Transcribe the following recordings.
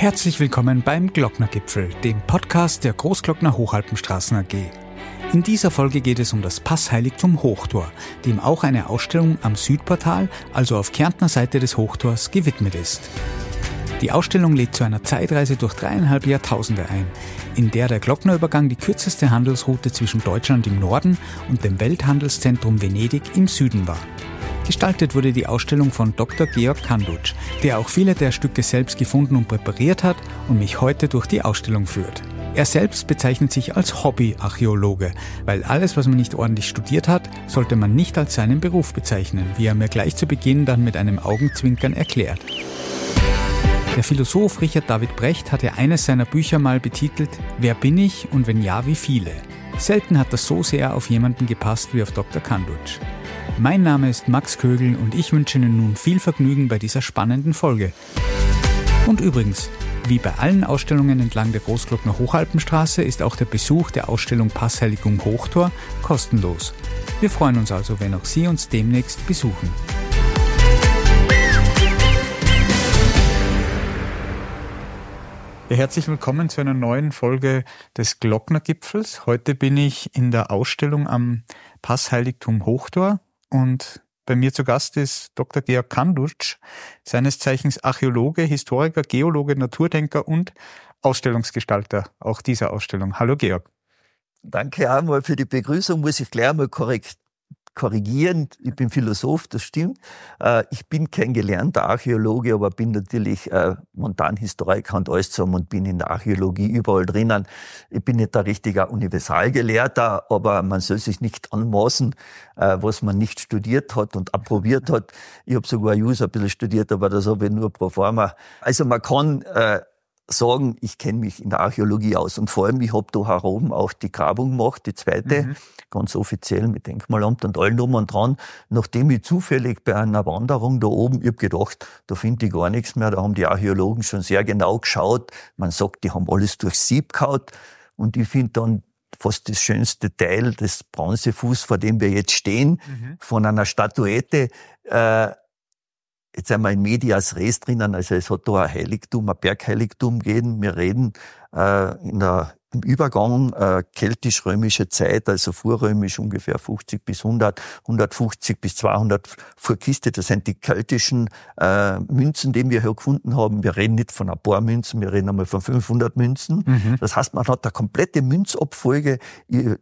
Herzlich willkommen beim Glocknergipfel, dem Podcast der Großglockner Hochalpenstraßen AG. In dieser Folge geht es um das Passheiligtum Hochtor, dem auch eine Ausstellung am Südportal, also auf Kärntner Seite des Hochtors, gewidmet ist. Die Ausstellung lädt zu einer Zeitreise durch dreieinhalb Jahrtausende ein, in der der Glocknerübergang die kürzeste Handelsroute zwischen Deutschland im Norden und dem Welthandelszentrum Venedig im Süden war. Gestaltet wurde die Ausstellung von Dr. Georg Kandutsch, der auch viele der Stücke selbst gefunden und präpariert hat und mich heute durch die Ausstellung führt. Er selbst bezeichnet sich als Hobbyarchäologe, weil alles, was man nicht ordentlich studiert hat, sollte man nicht als seinen Beruf bezeichnen, wie er mir gleich zu Beginn dann mit einem Augenzwinkern erklärt. Der Philosoph Richard David Brecht hatte eines seiner Bücher mal betitelt Wer bin ich und wenn ja, wie viele? Selten hat das so sehr auf jemanden gepasst wie auf Dr. Kandutsch. Mein Name ist Max Kögel und ich wünsche Ihnen nun viel Vergnügen bei dieser spannenden Folge. Und übrigens, wie bei allen Ausstellungen entlang der Großglockner Hochalpenstraße ist auch der Besuch der Ausstellung Passheiligung Hochtor kostenlos. Wir freuen uns also, wenn auch Sie uns demnächst besuchen. Herzlich willkommen zu einer neuen Folge des Glocknergipfels. Heute bin ich in der Ausstellung am Passheiligtum Hochtor und bei mir zu Gast ist Dr. Georg Kandutsch, seines Zeichens Archäologe, Historiker, Geologe, Naturdenker und Ausstellungsgestalter auch dieser Ausstellung. Hallo Georg. Danke einmal für die Begrüßung. Muss ich gleich mal korrekt korrigieren. Ich bin Philosoph, das stimmt. Äh, ich bin kein gelernter Archäologe, aber bin natürlich äh, Montanhistoriker und alles zusammen und bin in der Archäologie überall drinnen. Ich bin nicht der richtige Universalgelehrter, aber man soll sich nicht anmaßen, äh, was man nicht studiert hat und approbiert hat. Ich habe sogar Jus ein bisschen studiert, aber das habe ich nur pro forma. Also man kann sagen, ich kenne mich in der Archäologie aus. Und vor allem, ich habe da herum auch die Grabung gemacht, die zweite, mhm. ganz offiziell mit Denkmalamt und allen drum und dran. Nachdem ich zufällig bei einer Wanderung da oben, ich hab gedacht, da finde ich gar nichts mehr, da haben die Archäologen schon sehr genau geschaut. Man sagt, die haben alles durch Sieb gehaut. Und ich finde dann fast das schönste Teil, das Bronzefuß, vor dem wir jetzt stehen, mhm. von einer Statuette, äh, jetzt wir in Medias Res drinnen, also es hat da ein Heiligtum, ein Bergheiligtum gegeben. Wir reden äh, in der, im Übergang äh, keltisch-römische Zeit, also vorrömisch ungefähr 50 bis 100, 150 bis 200 vor Kiste. Das sind die keltischen äh, Münzen, die wir hier gefunden haben. Wir reden nicht von ein paar Münzen, wir reden einmal von 500 Münzen. Mhm. Das heißt, man hat eine komplette Münzabfolge.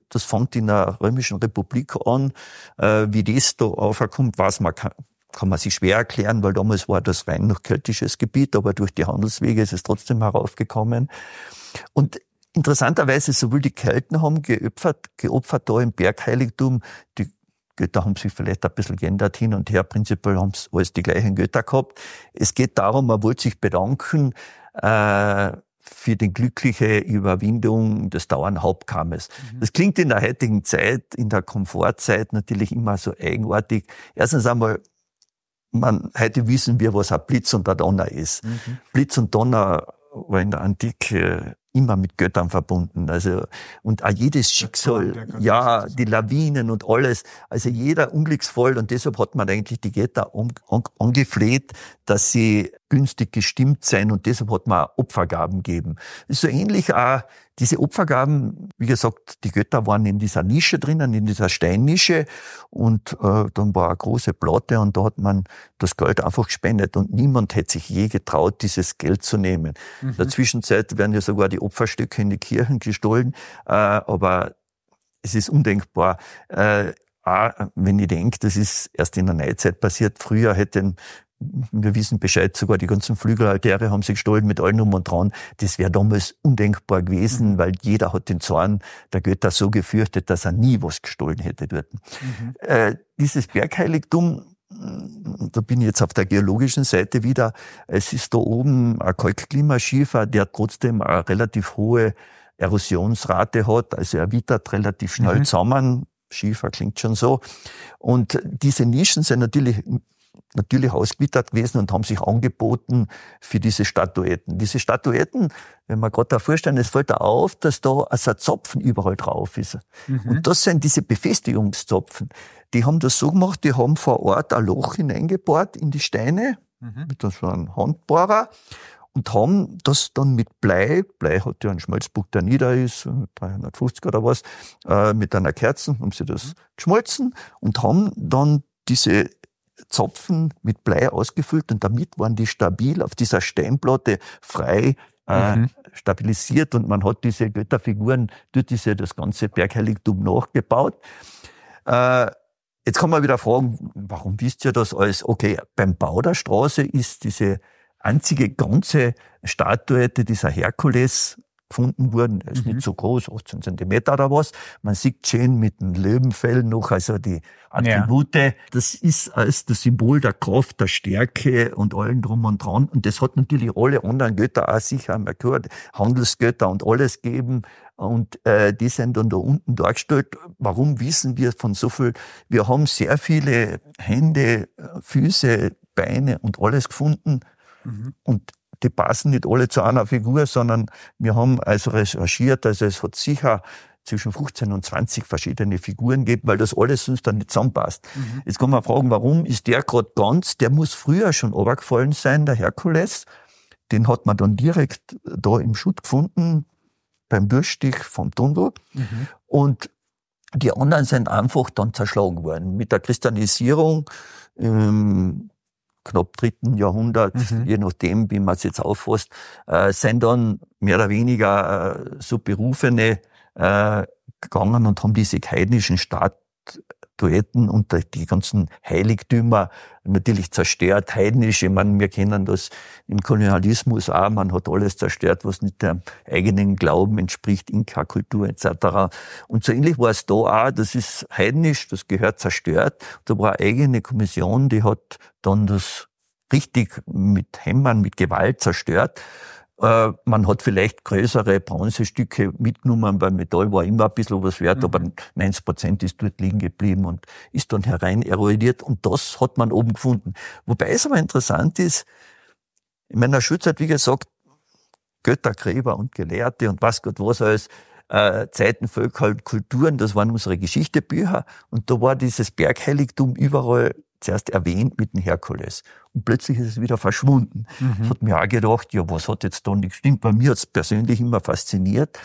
Das fängt in der römischen Republik an. Äh, wie das da aufkommt, weiß man kann man sich schwer erklären, weil damals war das rein noch keltisches Gebiet, aber durch die Handelswege ist es trotzdem heraufgekommen. Und interessanterweise, sowohl die Kelten haben geopfert, geopfert da im Bergheiligtum, die Götter haben sich vielleicht ein bisschen geändert hin und her, prinzipiell haben es alles die gleichen Götter gehabt. Es geht darum, man wollte sich bedanken, äh, für die glückliche Überwindung des dauernden Hauptkammes. Mhm. Das klingt in der heutigen Zeit, in der Komfortzeit natürlich immer so eigenartig. Erstens einmal, man, heute wissen wir, was ein Blitz und ein Donner ist. Mhm. Blitz und Donner war in der Antike immer mit Göttern verbunden. Also, und auch jedes Schicksal, ja, die Lawinen und alles. Also jeder unglücksvoll und deshalb hat man eigentlich die Götter angefleht, dass sie günstig gestimmt sein und deshalb hat man Opfergaben gegeben. ist so ähnlich auch diese Opfergaben, wie gesagt, die Götter waren in dieser Nische drinnen, in dieser Steinnische und äh, dann war eine große Platte und da hat man das Geld einfach gespendet und niemand hätte sich je getraut, dieses Geld zu nehmen. Mhm. In der Zwischenzeit werden ja sogar die Opferstücke in die Kirchen gestohlen, äh, aber es ist undenkbar. Äh, wenn ich denke, das ist erst in der Neuzeit passiert. Früher hätten wir wissen Bescheid, sogar die ganzen Flügelaltäre haben sie gestohlen mit allem um und dran. Das wäre damals undenkbar gewesen, mhm. weil jeder hat den Zorn der Götter so gefürchtet, dass er nie was gestohlen hätte dort. Mhm. Äh, dieses Bergheiligtum, da bin ich jetzt auf der geologischen Seite wieder, es ist da oben ein Kalkklimaschiefer, der trotzdem eine relativ hohe Erosionsrate hat, also er wittert relativ schnell mhm. zusammen. Schiefer klingt schon so. Und diese Nischen sind natürlich natürlich ausgewittert gewesen und haben sich angeboten für diese Statuetten. Diese Statuetten, wenn man gerade da vorstellen, es fällt da auf, dass da also ein Zopfen überall drauf ist. Mhm. Und das sind diese Befestigungszopfen. Die haben das so gemacht, die haben vor Ort ein Loch hineingebohrt in die Steine mhm. mit so einem Handbohrer und haben das dann mit Blei, Blei hat ja einen Schmelzpunkt, der nieder ist, 350 oder was, äh, mit einer Kerze haben sie das geschmolzen und haben dann diese Zapfen mit Blei ausgefüllt und damit waren die stabil auf dieser Steinplatte frei äh, mhm. stabilisiert und man hat diese Götterfiguren dort ist ja das ganze Bergheiligtum nachgebaut. Äh, jetzt kann man wieder fragen, warum wisst ihr das alles? Okay, beim Bau der Straße ist diese einzige ganze Statuette dieser Herkules gefunden worden. Er ist mhm. nicht so groß, 18 Zentimeter oder was. Man sieht schön mit dem Löwenfell noch, also die Attribute. Ja. Das ist als das Symbol der Kraft, der Stärke und allen drum und dran. Und das hat natürlich alle anderen Götter auch sicher gehört, Handelsgötter und alles geben. Und äh, die sind dann da unten dargestellt. Warum wissen wir von so viel? Wir haben sehr viele Hände, Füße, Beine und alles gefunden. Mhm. Und die passen nicht alle zu einer Figur, sondern wir haben also recherchiert, also es hat sicher zwischen 15 und 20 verschiedene Figuren gegeben, weil das alles sonst dann nicht zusammenpasst. Mhm. Jetzt kann man fragen, warum ist der gerade ganz? Der muss früher schon runtergefallen sein, der Herkules. Den hat man dann direkt da im Schutt gefunden, beim Durchstich vom Tunnel. Mhm. Und die anderen sind einfach dann zerschlagen worden. Mit der Christianisierung ähm, knapp dritten Jahrhundert, mhm. je nachdem, wie man es jetzt auffasst, äh, sind dann mehr oder weniger äh, so Berufene äh, gegangen und haben diese heidnischen Statuetten und die ganzen Heiligtümer natürlich zerstört, heidnisch. Ich meine, wir kennen das im Kolonialismus auch, man hat alles zerstört, was nicht dem eigenen Glauben entspricht, Inka-Kultur etc. Und so ähnlich war es da auch, das ist heidnisch, das gehört zerstört. Da war eine eigene Kommission, die hat dann das richtig mit Hämmern, mit Gewalt zerstört. Äh, man hat vielleicht größere Bronzestücke mitgenommen, weil Metall war immer ein bisschen was wert, mhm. aber 90 Prozent ist dort liegen geblieben und ist dann herein erodiert und das hat man oben gefunden. Wobei es aber interessant ist, in meiner Schulzeit, wie gesagt, Götter, Gräber und Gelehrte und was Gott was alles, äh, Zeiten, Völker, Kulturen, das waren unsere Geschichtebücher und da war dieses Bergheiligtum überall zuerst erwähnt mit dem Herkules. Und plötzlich ist es wieder verschwunden. Mhm. Das hat mir auch gedacht, ja, was hat jetzt da nicht gestimmt? Bei mir hat es persönlich immer fasziniert.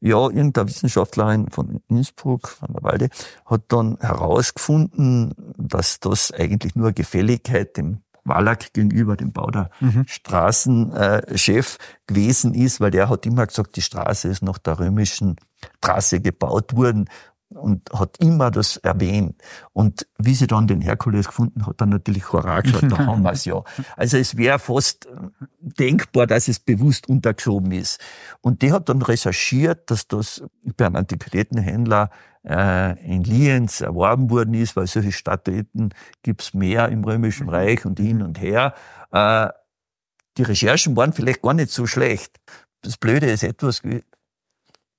Ja, irgendeine Wissenschaftlerin von Innsbruck, von der Walde, hat dann herausgefunden, dass das eigentlich nur Gefälligkeit dem Wallach gegenüber dem Bau der mhm. Straßenchef gewesen ist, weil der hat immer gesagt, die Straße ist nach der römischen Trasse gebaut worden und hat immer das erwähnt. Und wie sie dann den Herkules gefunden hat, dann natürlich gesagt, da haben wir es ja. Also es wäre fast denkbar, dass es bewusst untergeschoben ist. Und die hat dann recherchiert, dass das bei einem Antiquitätenhändler äh, in Lienz erworben worden ist, weil solche Statuen gibt's mehr im Römischen Reich und hin und her. Äh, die Recherchen waren vielleicht gar nicht so schlecht. Das Blöde ist etwas,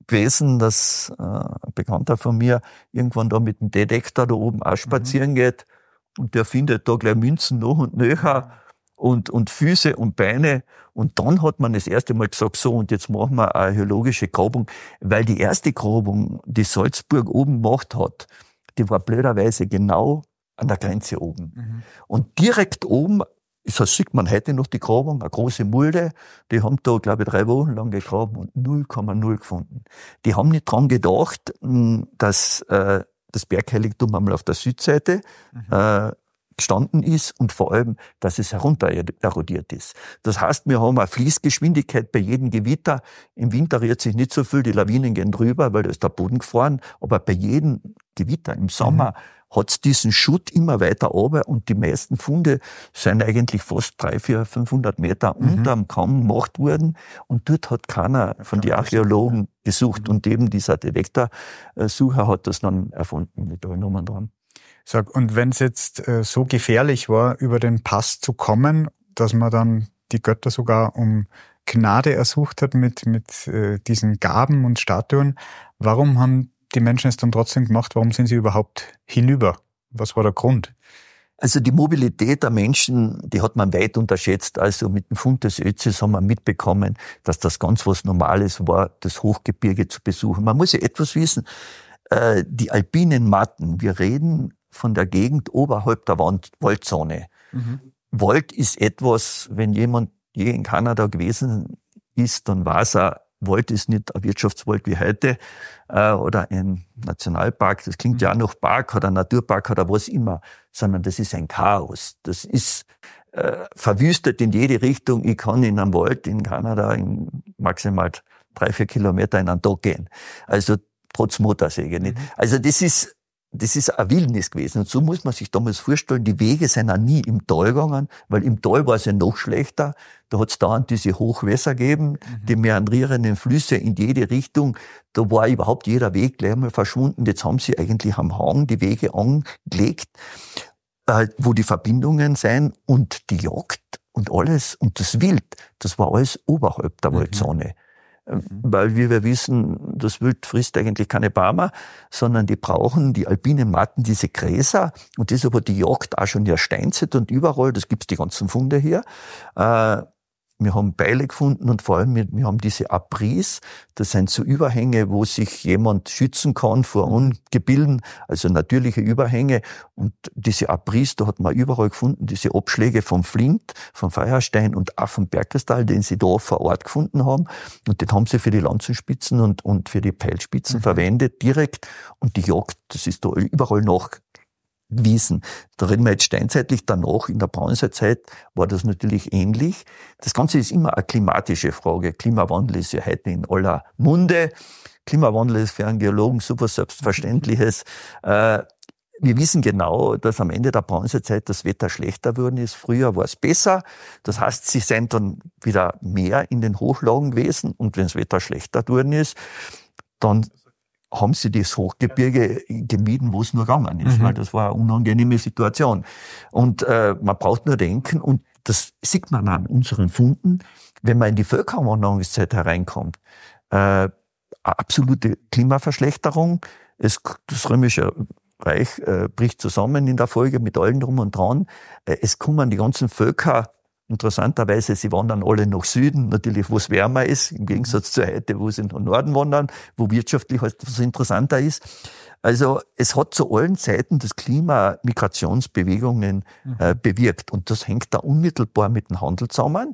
gewesen, dass äh, ein Bekannter von mir irgendwann da mit dem Detektor da oben auch spazieren mhm. geht und der findet da gleich Münzen noch und nöcher und, und Füße und Beine. Und dann hat man das erste Mal gesagt, so, und jetzt machen wir eine archäologische Grabung, weil die erste Grabung, die Salzburg oben gemacht hat, die war blöderweise genau an der Grenze oben. Mhm. Und direkt oben das sieht man heute noch die Grabung, eine große Mulde. Die haben da, glaube ich, drei Wochen lang gegraben und 0,0 gefunden. Die haben nicht dran gedacht, hm, dass äh, das Bergheiligtum einmal auf der Südseite mhm. äh, gestanden ist und vor allem, dass es herunter erodiert ist. Das heißt, wir haben eine Fließgeschwindigkeit bei jedem Gewitter. Im Winter rührt sich nicht so viel, die Lawinen gehen drüber, weil da ist der Boden gefroren. Aber bei jedem Gewitter im Sommer mhm hat diesen Schutt immer weiter runter und die meisten Funde sind eigentlich fast drei, vier, 500 Meter mhm. unterm Kamm gemacht worden und dort hat keiner von den Archäologen gesucht und eben dieser Detektorsucher hat das dann erfunden mit allen Nummern dran. Sag, und wenn es jetzt äh, so gefährlich war, über den Pass zu kommen, dass man dann die Götter sogar um Gnade ersucht hat mit, mit äh, diesen Gaben und Statuen, warum haben die Menschen es dann trotzdem gemacht? Warum sind sie überhaupt hinüber? Was war der Grund? Also die Mobilität der Menschen, die hat man weit unterschätzt. Also mit dem Fund des Özis haben wir mitbekommen, dass das ganz was Normales war, das Hochgebirge zu besuchen. Man muss ja etwas wissen, äh, die alpinen Matten, wir reden von der Gegend oberhalb der Waldzone. Mhm. Wald ist etwas, wenn jemand je in Kanada gewesen ist, dann weiß er, Wald ist nicht ein Wirtschaftswald wie heute äh, oder ein Nationalpark, das klingt mhm. ja auch noch Park oder Naturpark oder was immer, sondern das ist ein Chaos. Das ist äh, verwüstet in jede Richtung. Ich kann in einem Wald in Kanada in maximal drei, vier Kilometer in einen Tag gehen. Also trotz Motorsäge nicht. Mhm. Also das ist das ist ein Wildnis gewesen. Und so muss man sich damals vorstellen, die Wege sind auch nie im Tal gegangen, weil im Tal war es ja noch schlechter. Da hat es dauernd diese Hochwässer gegeben, mhm. die meandrierenden Flüsse in jede Richtung. Da war überhaupt jeder Weg gleich mal verschwunden. Jetzt haben sie eigentlich am Hang die Wege angelegt, äh, wo die Verbindungen sind und die Jagd und alles und das Wild, das war alles oberhalb der mhm. Waldzone. Mhm. Weil, wie wir wissen, das Wild frisst eigentlich keine Barmer, sondern die brauchen die alpinen Matten, diese Gräser. Und das aber die Jagd auch schon der Steinzeit und überall, das gibt's die ganzen Funde hier. Wir haben Beile gefunden und vor allem wir, wir haben diese Abris. Das sind so Überhänge, wo sich jemand schützen kann vor Ungebilden, also natürliche Überhänge. Und diese Abris, da hat man überall gefunden, diese Abschläge vom Flint, vom Feuerstein und auch vom Bergkristall, den sie da vor Ort gefunden haben. Und den haben sie für die Lanzenspitzen und, und für die Pfeilspitzen mhm. verwendet, direkt. Und die Jagd, das ist da überall noch Wiesen. Da reden wir jetzt steinzeitlich, danach in der Bronzezeit war das natürlich ähnlich. Das Ganze ist immer eine klimatische Frage. Klimawandel ist ja heute in aller Munde. Klimawandel ist für einen Geologen super selbstverständliches. Äh, wir wissen genau, dass am Ende der Bronzezeit das Wetter schlechter geworden ist. Früher war es besser. Das heißt, sie sind dann wieder mehr in den Hochlagen gewesen. Und wenn das Wetter schlechter geworden ist, dann haben sie das Hochgebirge gemieden, wo es nur gegangen ist, mhm. weil das war eine unangenehme Situation. Und äh, man braucht nur denken, und das sieht man an unseren Funden, wenn man in die Völkerwanderungszeit hereinkommt. Äh, absolute Klimaverschlechterung. Es, das römische Reich äh, bricht zusammen in der Folge mit allen drum und dran. Äh, es kommen die ganzen Völker Interessanterweise, sie wandern alle nach Süden, natürlich wo es wärmer ist, im Gegensatz zu heute, wo sie nach Norden wandern, wo wirtschaftlich halt was interessanter ist. Also es hat zu allen Zeiten das Klima Migrationsbewegungen äh, bewirkt und das hängt da unmittelbar mit dem Handel zusammen.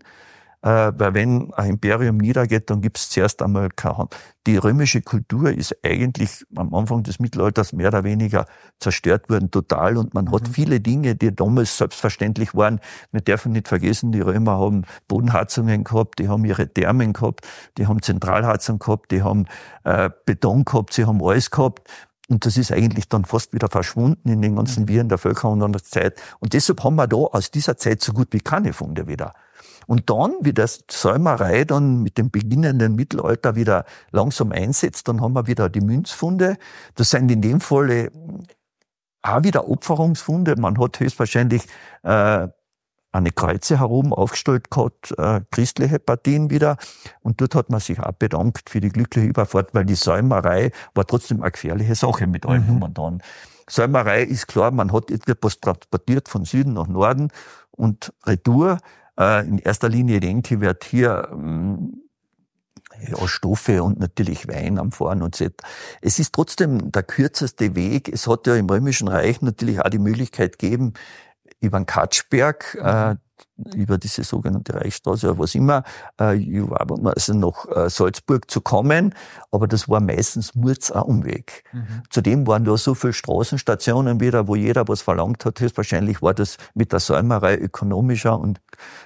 Äh, weil wenn ein Imperium niedergeht, dann gibt es zuerst einmal keine Hand. Die römische Kultur ist eigentlich am Anfang des Mittelalters mehr oder weniger zerstört worden, total. Und man mhm. hat viele Dinge, die damals selbstverständlich waren. Wir dürfen nicht vergessen, die Römer haben Bodenheizungen gehabt, die haben ihre Thermen gehabt, die haben Zentralheizung gehabt, die haben äh, Beton gehabt, sie haben alles gehabt. Und das ist eigentlich dann fast wieder verschwunden in den ganzen mhm. Viren der Völkerwanderungszeit. Und deshalb haben wir da aus dieser Zeit so gut wie keine Funde wieder. Und dann, wie das Säumerei dann mit dem beginnenden Mittelalter wieder langsam einsetzt, dann haben wir wieder die Münzfunde. Das sind in dem Falle auch wieder Opferungsfunde. Man hat höchstwahrscheinlich äh, eine Kreuze herum aufgestellt gehabt, äh, christliche Partien wieder. Und dort hat man sich auch bedankt für die glückliche Überfahrt, weil die Säumerei war trotzdem eine gefährliche Sache mit allem mhm. und dann. Säumerei ist klar, man hat etwas transportiert von Süden nach Norden und Retour. Äh, in erster Linie denke ich, wird hier ähm, ja, Stoffe und natürlich Wein am Fahren und so. Es ist trotzdem der kürzeste Weg. Es hat ja im Römischen Reich natürlich auch die Möglichkeit gegeben, über den Katschberg, äh, über diese sogenannte Reichsstraße oder was immer, äh, also nach äh, Salzburg zu kommen. Aber das war meistens Murz ein Umweg. Mhm. Zudem waren da so viele Straßenstationen wieder, wo jeder was verlangt hat. Höchstwahrscheinlich war das mit der Säumerei ökonomischer und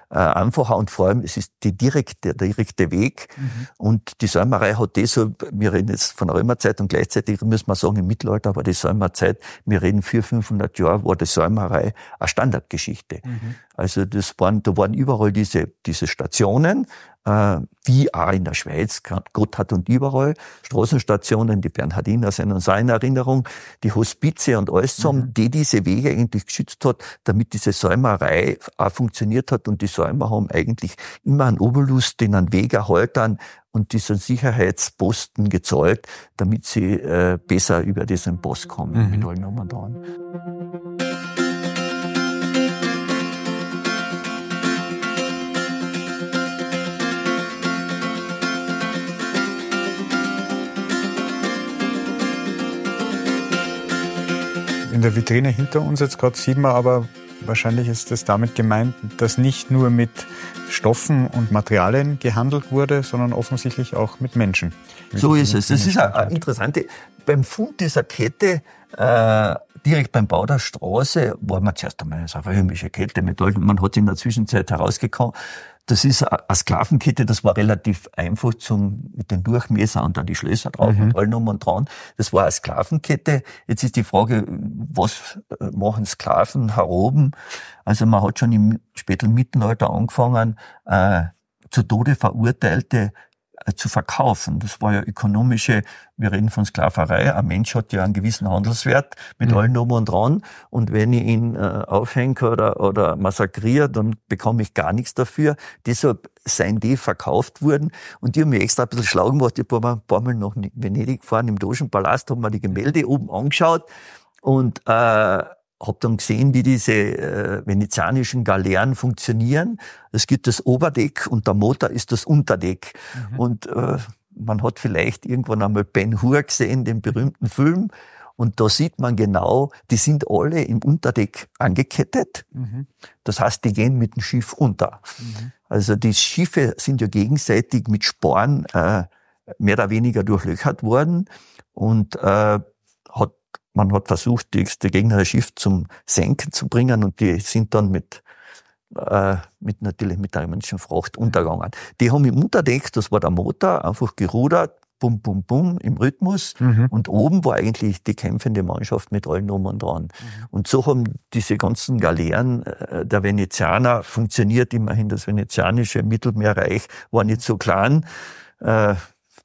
äh, einfacher und vor allem es ist die direkte, der direkte Weg. Mhm. Und die Säumerei hat deshalb, wir reden jetzt von der Römerzeit und gleichzeitig müssen wir sagen, im Mittelalter war die Säumerzeit, wir reden 400, 500 Jahre, war die Säumerei eine Standardgeschichte. Mhm. Also das waren, da waren überall diese, diese Stationen, äh, wie auch in der Schweiz, Gotthard und überall, Straßenstationen, die Bernhardiner sind uns in Erinnerung, die Hospize und alles zusammen, mhm. die diese Wege eigentlich geschützt hat, damit diese Säumerei auch funktioniert hat und die Säumer haben eigentlich immer einen Obolus, den einen Weg erhalten und diesen Sicherheitsposten gezahlt, damit sie äh, besser über diesen Post kommen mhm. mit allen um dran. In der Vitrine hinter uns jetzt gerade sieht man aber wahrscheinlich ist es damit gemeint, dass nicht nur mit Stoffen und Materialien gehandelt wurde, sondern offensichtlich auch mit Menschen. So ist es. Das ist eine interessante. Beim Fund dieser Kette äh, direkt beim Bau der Straße war man zuerst einmal eine römische Kette mit Man hat in der Zwischenzeit herausgekommen, das ist eine Sklavenkette, das war relativ einfach zum, mit den Durchmesser und dann die Schlösser drauf mhm. und allem um und dran. Das war eine Sklavenkette. Jetzt ist die Frage, was äh, machen Sklaven heroben? Also man hat schon im späten Mittelalter angefangen, äh, zu Tode verurteilte zu verkaufen. Das war ja ökonomische, wir reden von Sklaverei. Ein Mensch hat ja einen gewissen Handelswert mit mhm. allen um und dran. Und wenn ich ihn äh, aufhänge oder, oder massakriere, dann bekomme ich gar nichts dafür. Deshalb seien die verkauft worden. Und die haben mich extra ein bisschen schlau gemacht. Ich bin ein paar Mal nach Venedig gefahren, im Dogenpalast, haben mir die Gemälde oben angeschaut. Und äh, habe dann gesehen, wie diese äh, venezianischen Galeeren funktionieren. Es gibt das Oberdeck und der Motor ist das Unterdeck. Mhm. Und äh, man hat vielleicht irgendwann einmal Ben Hur gesehen, den berühmten Film. Und da sieht man genau, die sind alle im Unterdeck angekettet. Mhm. Das heißt, die gehen mit dem Schiff unter. Mhm. Also die Schiffe sind ja gegenseitig mit Sporen äh, mehr oder weniger durchlöchert worden. Und äh, man hat versucht, die, die gegnerische Schiff zum Senken zu bringen und die sind dann mit, äh, mit natürlich mit der menschlichen Fracht untergegangen. Die haben im Unterdeck, das war der Motor, einfach gerudert, bum, bum, bum, im Rhythmus. Mhm. Und oben war eigentlich die kämpfende Mannschaft mit allen um und dran. Mhm. Und so haben diese ganzen Galeeren äh, der Venezianer funktioniert. Immerhin das venezianische Mittelmeerreich war nicht so klein. Äh,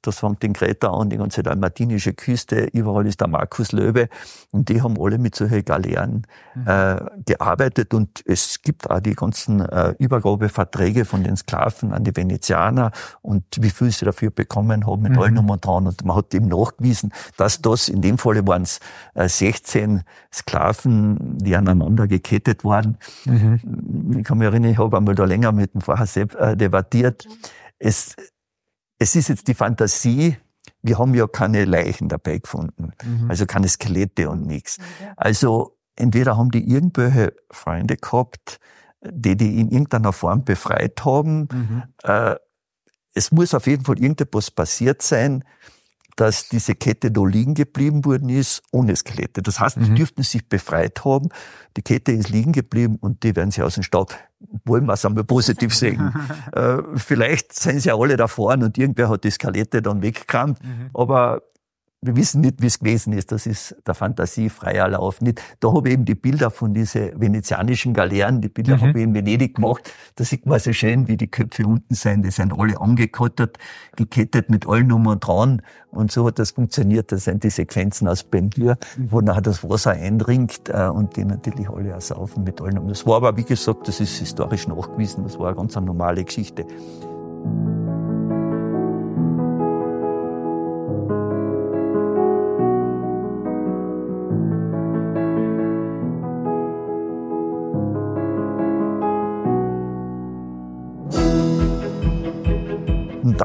das fängt in Kreta an, die ganze dalmatinische Küste, überall ist der Markus Löwe. Und die haben alle mit solchen Galeeren mhm. äh, gearbeitet. Und es gibt auch die ganzen äh, Übergabeverträge von den Sklaven an die Venezianer und wie viel sie dafür bekommen haben mit mhm. allen um dran. Und man hat eben nachgewiesen, dass das, in dem Falle waren es äh, 16 Sklaven, die aneinander gekettet waren. Mhm. Ich kann mich erinnern, ich habe einmal da länger mit dem Pfarrer Sepp äh, debattiert. Es, es ist jetzt die Fantasie, wir haben ja keine Leichen dabei gefunden, mhm. also keine Skelette und nichts. Also entweder haben die irgendwelche Freunde gehabt, die die in irgendeiner Form befreit haben. Mhm. Äh, es muss auf jeden Fall irgendetwas passiert sein, dass diese Kette da liegen geblieben worden ist, ohne Skelette. Das heißt, die mhm. dürften sich befreit haben. Die Kette ist liegen geblieben und die werden sie aus dem Staub, wollen wir es einmal positiv sehen. äh, vielleicht sind sie ja alle da vorne und irgendwer hat die Skelette dann weggekramt. Mhm. Aber wir wissen nicht, wie es gewesen ist. Das ist der Fantasie freier Lauf. Nicht. Da habe ich eben die Bilder von diesen venezianischen Galeeren, die Bilder mhm. habe ich in Venedig gemacht. Da sieht man so schön, wie die Köpfe unten sind. Die sind alle angekettet, gekettet mit allen Nummern dran. Und so hat das funktioniert. Das sind die Sequenzen aus mhm. wo nachher das Wasser eindringt äh, und die natürlich alle ersaufen mit allen Nummern. Das war aber, wie gesagt, das ist historisch nachgewiesen. Das war eine ganz normale Geschichte.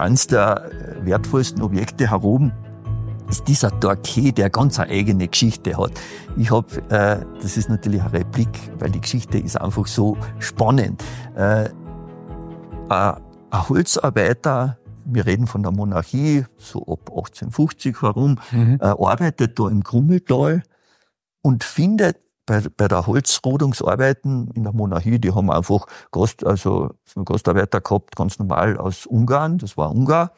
Eines der wertvollsten Objekte herum ist dieser Torquet, der ganz eine eigene Geschichte hat. Ich habe, äh, das ist natürlich eine Replik, weil die Geschichte ist einfach so spannend. Äh, ein Holzarbeiter, wir reden von der Monarchie, so ab 1850 herum, mhm. äh, arbeitet da im Krummeltal und findet bei, bei der Holzrodungsarbeiten in der Monarchie, die haben einfach Gast, also Gastarbeiter gehabt, ganz normal aus Ungarn, das war Ungar.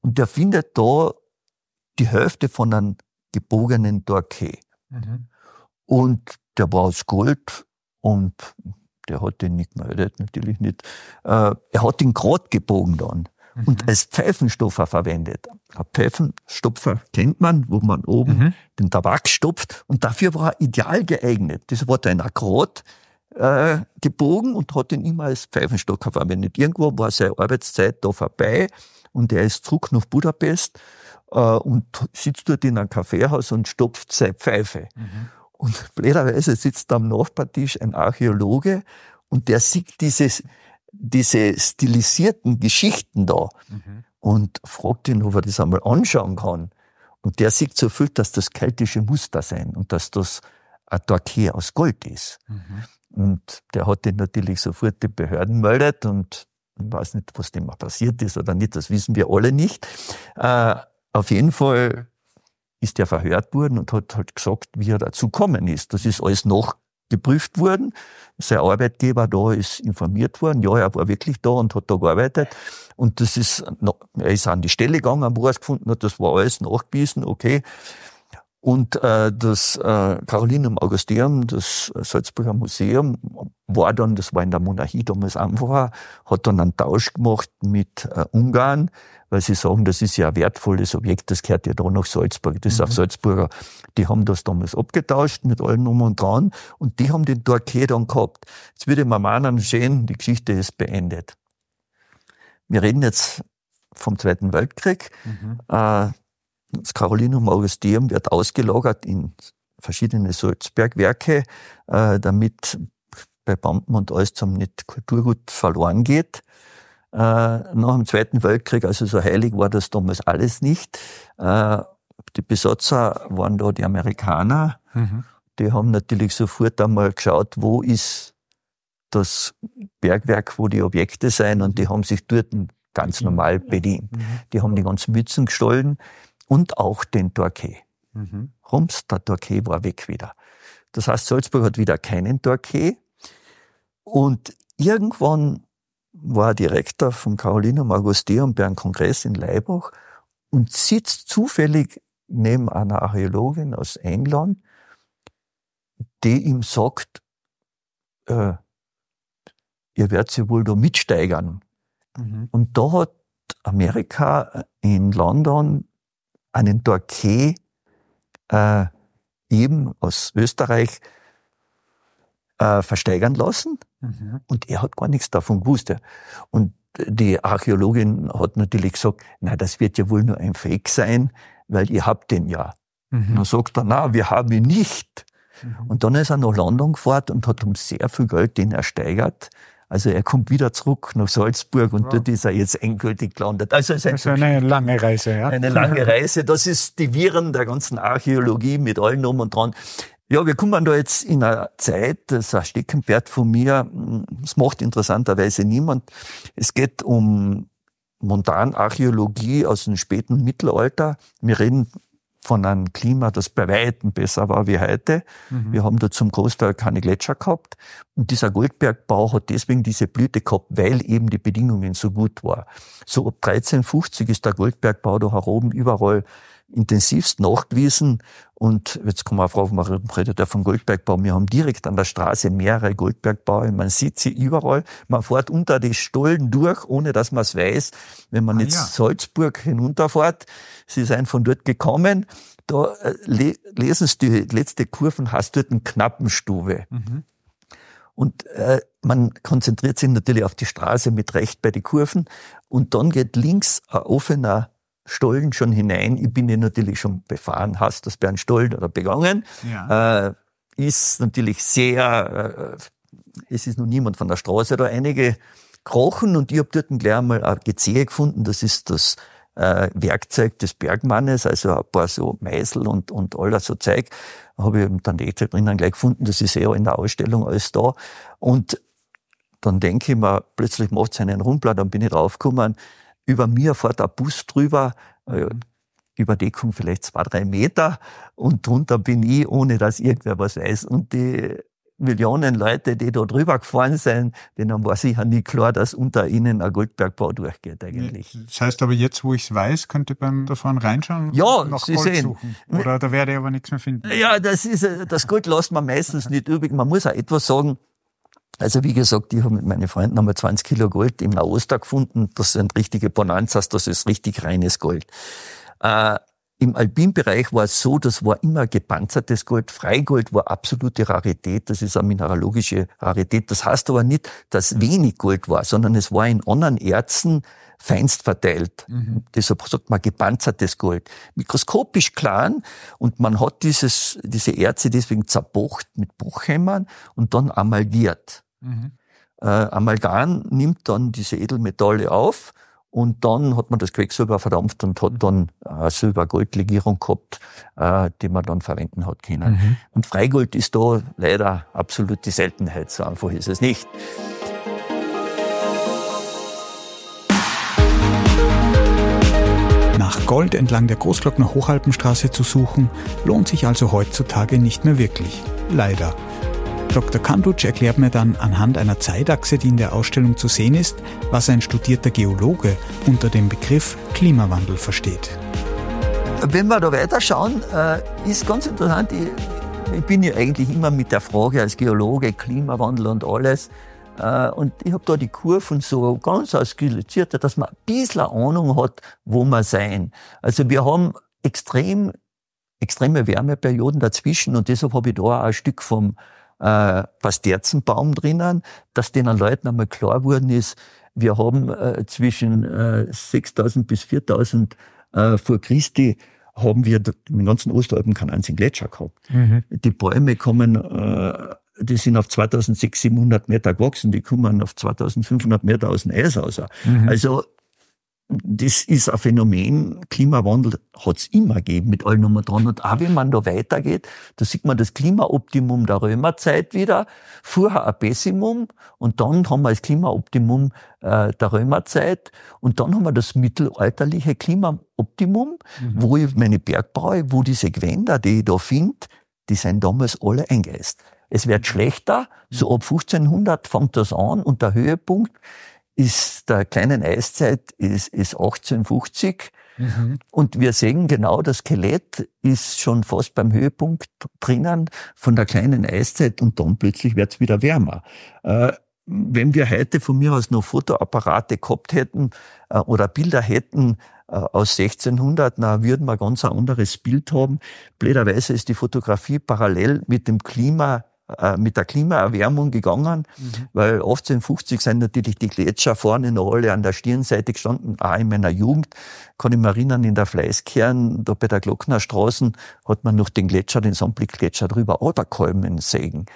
Und der findet da die Hälfte von einem gebogenen Dorquet. Mhm. Und der war aus Gold und der hat den nicht gemeldet, natürlich nicht. Äh, er hat ihn grad gebogen dann mhm. und als Pfeifenstopfer verwendet. Pfeifenstopfer kennt man, wo man oben mhm. den Tabak stopft und dafür war er ideal geeignet. Das war ein Akkord äh, gebogen und hat ihn immer als Pfeifenstocker verwendet. Irgendwo war seine Arbeitszeit da vorbei und er ist zurück nach Budapest äh, und sitzt dort in einem Kaffeehaus und stopft seine Pfeife. Mhm. Und blöderweise sitzt am Nachbartisch ein Archäologe und der sieht dieses diese stilisierten Geschichten da mhm. Und fragt ihn, ob er das einmal anschauen kann. Und der sieht so viel, dass das keltische Muster sein und dass das ein Torquet aus Gold ist. Mhm. Und der hat den natürlich sofort die Behörden meldet und ich weiß nicht, was dem passiert ist oder nicht, das wissen wir alle nicht. Äh, auf jeden Fall ist er verhört worden und hat halt gesagt, wie er dazu gekommen ist. Das ist alles nachgeprüft worden. Sein Arbeitgeber da ist informiert worden. Ja, er war wirklich da und hat da gearbeitet. Und das ist, er ist an die Stelle gegangen, wo er es gefunden hat. Das war alles nachgewiesen, okay. Und äh, das äh, Carolinum Augusteum, das Salzburger Museum, war dann, das war in der Monarchie damals einfach, hat dann einen Tausch gemacht mit äh, Ungarn, weil sie sagen, das ist ja ein wertvolles Objekt, das gehört ja da nach Salzburg, das ist mhm. auf Salzburger. Die haben das damals abgetauscht mit allen um und dran und die haben den Torquet dann gehabt. Jetzt würde man meinen, schön, die Geschichte ist beendet. Wir reden jetzt vom Zweiten Weltkrieg. Mhm. Äh, das Carolinum Augusteum wird ausgelagert in verschiedene Salzbergwerke, äh, damit bei Bampen und alles zum nicht Kulturgut verloren geht. Äh, nach dem Zweiten Weltkrieg, also so heilig war das damals alles nicht. Äh, die Besatzer waren da die Amerikaner. Mhm. Die haben natürlich sofort einmal geschaut, wo ist das Bergwerk, wo die Objekte sein, und die haben sich dort ganz normal bedient. Mhm. Die haben die ganzen Mützen gestohlen und auch den Torquay. Mhm. Rums, der Torquay war weg wieder. Das heißt, Salzburg hat wieder keinen Torquay. Und irgendwann war Direktor vom Carolinum Augusteum bei einem Kongress in Leibach und sitzt zufällig neben einer Archäologin aus England, die ihm sagt, äh, ihr werdet sie wohl da mitsteigern. Mhm. Und da hat Amerika in London einen Torquet äh, eben aus Österreich äh, versteigern lassen. Mhm. Und er hat gar nichts davon gewusst. Und die Archäologin hat natürlich gesagt, na, das wird ja wohl nur ein Fake sein, weil ihr habt den ja. Mhm. dann sagt er, na, wir haben ihn nicht. Mhm. Und dann ist er nach London gefahren und hat um sehr viel Geld den ersteigert. Also er kommt wieder zurück nach Salzburg und wow. dort ist er jetzt endgültig gelandet. Also es ist eine lange Reise, ja. Eine lange Reise. Das ist die Viren der ganzen Archäologie mit allen um und dran. Ja, wir kommen da jetzt in einer Zeit, das ist ein Steckenpferd von mir, das macht interessanterweise niemand. Es geht um Montanarchäologie aus dem späten Mittelalter. Wir reden von einem Klima, das bei Weitem besser war wie heute. Mhm. Wir haben da zum Großteil keine Gletscher gehabt. Und dieser Goldbergbau hat deswegen diese Blüte gehabt, weil eben die Bedingungen so gut waren. So ab 1350 ist der Goldbergbau da heroben überall intensivst nachgewiesen. Und jetzt kann man fragen, warum redet er von Goldbergbau? Wir haben direkt an der Straße mehrere Goldbergbaue. Man sieht sie überall. Man fährt unter die Stollen durch, ohne dass man es weiß. Wenn man ah, jetzt ja. Salzburg hinunterfährt, sie sind von dort gekommen, da äh, lesen Sie die letzte Kurven, hast dort eine Knappenstube. Mhm. Und äh, man konzentriert sich natürlich auf die Straße mit Recht bei den Kurven. Und dann geht links ein offener Stollen schon hinein. Ich bin ja natürlich schon befahren, hast das bei einem Stollen oder begangen. Ja. Äh, ist natürlich sehr, äh, es ist noch niemand von der Straße da einige krochen und ich habe dort gleich einmal ein Gezehe gefunden, das ist das äh, Werkzeug des Bergmannes, also ein paar so Meißel und, und all das so Zeug, habe ich dann die drinnen gleich gefunden, das ist ja in der Ausstellung alles da. Und dann denke ich mir, plötzlich macht es einen Rundblatt, dann bin ich draufgekommen, über mir fährt ein Bus drüber, äh, Überdeckung vielleicht zwei, drei Meter und drunter bin ich, ohne dass irgendwer was weiß. Und die Millionen Leute, die da drüber gefahren sind, denen war sicher nie klar, dass unter ihnen ein Goldbergbau durchgeht eigentlich. Das heißt aber jetzt, wo ich es weiß, könnte beim davon reinschauen ja, nach Sie Gold sehen. suchen. Oder da werde ich aber nichts mehr finden. Ja, das ist das Gold lässt man meistens nicht übrig. Man muss auch etwas sagen, also wie gesagt, ich habe mit meinen Freunden einmal 20 Kilo Gold im Nahoster gefunden. Das sind richtige Bonanzas, das ist richtig reines Gold. Äh, Im Alpinbereich war es so, das war immer gepanzertes Gold. Freigold war absolute Rarität, das ist eine mineralogische Rarität. Das heißt aber nicht, dass wenig Gold war, sondern es war in anderen Erzen feinst verteilt. Mhm. Deshalb sagt man gepanzertes Gold. Mikroskopisch klein und man hat dieses, diese Erze deswegen zerbocht mit Bruchhämmern und dann amalgiert. Mhm. Äh, Amalgam nimmt dann diese Edelmetalle auf Und dann hat man das Quecksilber verdampft und hat dann äh, Silber-Gold-Legierung gehabt, äh, die man dann verwenden hat können. Mhm. Und Freigold ist da leider absolut die Seltenheit, so einfach ist es nicht. Nach Gold entlang der Großglockner Hochalpenstraße zu suchen, lohnt sich also heutzutage nicht mehr wirklich. Leider. Dr. Kandutsch erklärt mir dann anhand einer Zeitachse, die in der Ausstellung zu sehen ist, was ein studierter Geologe unter dem Begriff Klimawandel versteht. Wenn wir da weiterschauen, äh, ist ganz interessant, ich, bin ja eigentlich immer mit der Frage als Geologe, Klimawandel und alles, äh, und ich habe da die Kurven so ganz skizziert, dass man ein bisschen Ahnung hat, wo wir sein. Also wir haben extrem, extreme Wärmeperioden dazwischen und deshalb habe ich da auch ein Stück vom äh, Pasterzenbaum drinnen, dass den Leuten einmal klar geworden ist, wir haben äh, zwischen äh, 6000 bis 4000 äh, vor Christi haben wir den ganzen Ostalpen keinen einzigen Gletscher gehabt. Mhm. Die Bäume kommen, äh, die sind auf 2600, Meter gewachsen, die kommen auf 2500 Meter aus dem Eis raus. Mhm. Also das ist ein Phänomen, Klimawandel hat's immer gegeben mit allen Nummer dran. Und auch wenn man da weitergeht, da sieht man das Klimaoptimum der Römerzeit wieder, vorher ein Pessimum und dann haben wir das Klimaoptimum äh, der Römerzeit und dann haben wir das mittelalterliche Klimaoptimum, mhm. wo ich meine Bergbaue, wo diese Gewänder, die ich da finde, die sind damals alle eingeist. Es wird schlechter, so ab 1500 fängt das an und der Höhepunkt ist der kleinen Eiszeit ist, ist 1850. Mhm. Und wir sehen genau, das Skelett ist schon fast beim Höhepunkt drinnen von der kleinen Eiszeit und dann plötzlich wird's wieder wärmer. Äh, wenn wir heute von mir aus noch Fotoapparate gehabt hätten äh, oder Bilder hätten äh, aus 1600, na, würden wir ganz ein anderes Bild haben. Blöderweise ist die Fotografie parallel mit dem Klima mit der Klimaerwärmung gegangen, mhm. weil 1850 sind natürlich die Gletscher vorne noch alle an der Stirnseite gestanden, auch in meiner Jugend. Kann ich mich erinnern, in der Fleißkern, da bei der Glocknerstraßen, hat man noch den Gletscher, den Sandblick-Gletscher drüber, Oberkolmen sägen.